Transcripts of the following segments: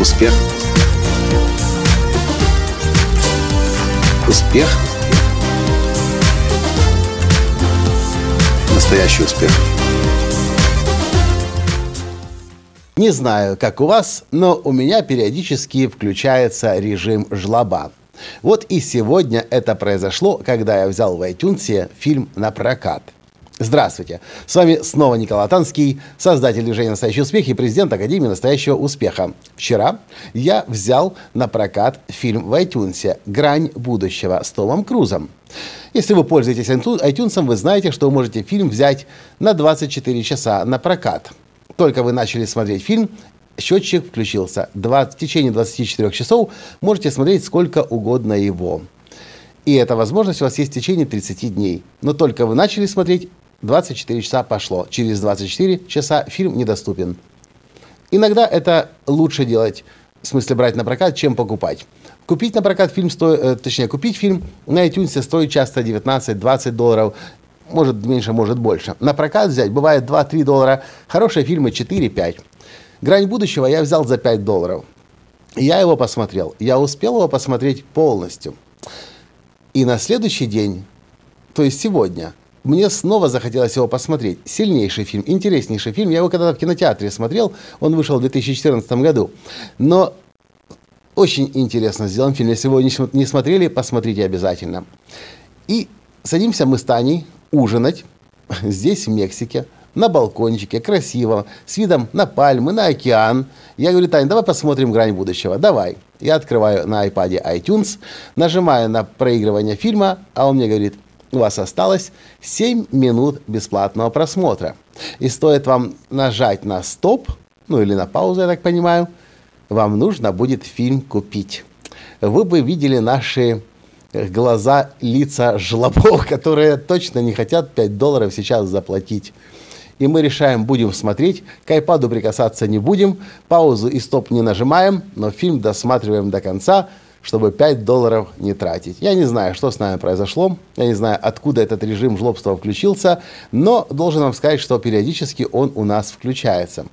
Успех. Успех. Настоящий успех. Не знаю, как у вас, но у меня периодически включается режим жлоба. Вот и сегодня это произошло, когда я взял в iTunes фильм на прокат – Здравствуйте! С вами снова Николай Танский, создатель движения «Настоящий успех» и президент Академии «Настоящего успеха». Вчера я взял на прокат фильм в iTunes «Грань будущего» с Томом Крузом. Если вы пользуетесь iTunes, вы знаете, что вы можете фильм взять на 24 часа на прокат. Только вы начали смотреть фильм, счетчик включился. в течение 24 часов можете смотреть сколько угодно его. И эта возможность у вас есть в течение 30 дней. Но только вы начали смотреть, 24 часа пошло. Через 24 часа фильм недоступен. Иногда это лучше делать, в смысле брать на прокат, чем покупать. Купить на прокат фильм стоит, э, точнее, купить фильм на iTunes стоит часто 19-20 долларов, может меньше, может больше. На прокат взять бывает 2-3 доллара, хорошие фильмы 4-5. «Грань будущего» я взял за 5 долларов. Я его посмотрел. Я успел его посмотреть полностью. И на следующий день, то есть сегодня, мне снова захотелось его посмотреть. Сильнейший фильм, интереснейший фильм. Я его когда-то в кинотеатре смотрел, он вышел в 2014 году. Но очень интересно сделан фильм. Если вы его не смотрели, посмотрите обязательно. И садимся мы с Таней ужинать здесь, в Мексике, на балкончике, красиво, с видом на пальмы, на океан. Я говорю, Таня, давай посмотрим «Грань будущего». Давай. Я открываю на iPad iTunes, нажимаю на проигрывание фильма, а он мне говорит – у вас осталось 7 минут бесплатного просмотра. И стоит вам нажать на стоп, ну или на паузу, я так понимаю, вам нужно будет фильм купить. Вы бы видели наши глаза, лица жлобов, которые точно не хотят 5 долларов сейчас заплатить. И мы решаем, будем смотреть, к айпаду прикасаться не будем, паузу и стоп не нажимаем, но фильм досматриваем до конца – чтобы 5 долларов не тратить. Я не знаю, что с нами произошло, я не знаю, откуда этот режим жлобства включился, но должен вам сказать, что периодически он у нас включается.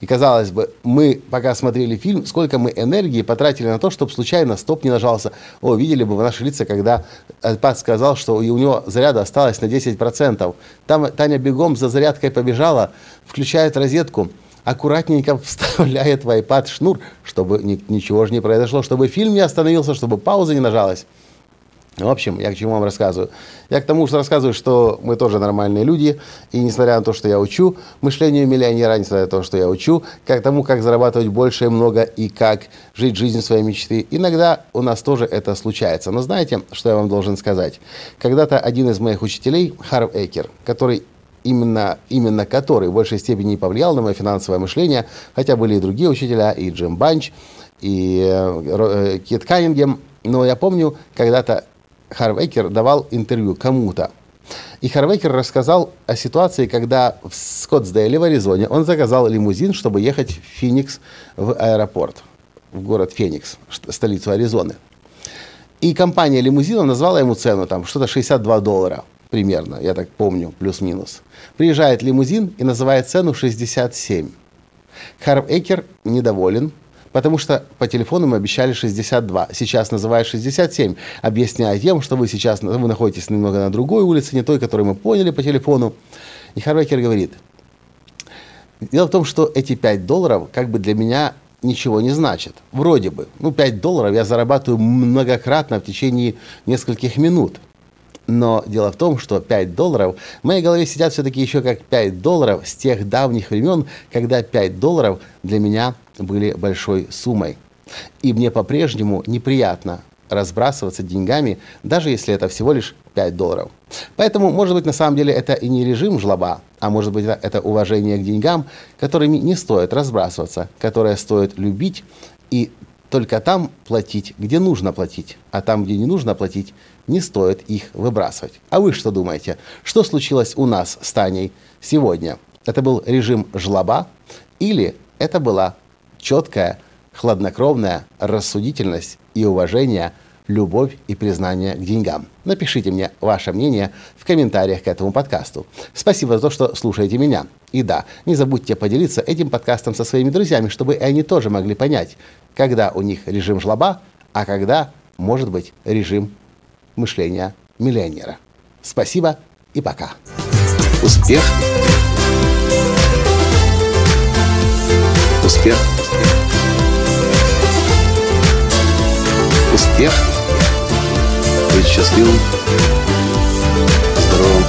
И казалось бы, мы, пока смотрели фильм, сколько мы энергии потратили на то, чтобы случайно стоп не нажался. О, видели бы вы наши лица, когда Пат сказал, что у него заряда осталось на 10%. Там Таня бегом за зарядкой побежала, включает розетку, аккуратненько вставляет в iPad шнур, чтобы ни, ничего же не произошло, чтобы фильм не остановился, чтобы пауза не нажалась. В общем, я к чему вам рассказываю? Я к тому, что рассказываю, что мы тоже нормальные люди, и несмотря на то, что я учу мышлению миллионера, несмотря на то, что я учу, как тому, как зарабатывать больше и много, и как жить жизнь своей мечты, иногда у нас тоже это случается. Но знаете, что я вам должен сказать? Когда-то один из моих учителей, Харв Экер, который именно, именно который в большей степени повлиял на мое финансовое мышление, хотя были и другие учителя, и Джим Банч, и э, э Кит Каннингем, но я помню, когда-то Харвейкер давал интервью кому-то, и Харвейкер рассказал о ситуации, когда в Скоттсдейле в Аризоне он заказал лимузин, чтобы ехать в Феникс в аэропорт, в город Феникс, столицу Аризоны. И компания лимузинов назвала ему цену, там, что-то 62 доллара примерно, я так помню, плюс-минус. Приезжает лимузин и называет цену 67. Харв Экер недоволен, потому что по телефону мы обещали 62. Сейчас называют 67, объясняя тем, что вы сейчас вы находитесь немного на другой улице, не той, которую мы поняли по телефону. И Харв Экер говорит, дело в том, что эти 5 долларов как бы для меня ничего не значит. Вроде бы. Ну, 5 долларов я зарабатываю многократно в течение нескольких минут. Но дело в том, что 5 долларов в моей голове сидят все-таки еще как 5 долларов с тех давних времен, когда 5 долларов для меня были большой суммой. И мне по-прежнему неприятно разбрасываться деньгами, даже если это всего лишь 5 долларов. Поэтому, может быть, на самом деле это и не режим жлоба, а может быть, это уважение к деньгам, которыми не стоит разбрасываться, которые стоит любить и только там платить, где нужно платить, а там, где не нужно платить, не стоит их выбрасывать. А вы что думаете? Что случилось у нас с Таней сегодня? Это был режим жлоба или это была четкая, хладнокровная рассудительность и уважение любовь и признание к деньгам. Напишите мне ваше мнение в комментариях к этому подкасту. Спасибо за то, что слушаете меня. И да, не забудьте поделиться этим подкастом со своими друзьями, чтобы они тоже могли понять, когда у них режим жлоба, а когда, может быть, режим мышления миллионера. Спасибо и пока. Успех. Успех. Успех. Быть счастливым, здоровым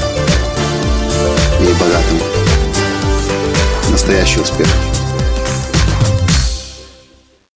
и богатым. Настоящий успех.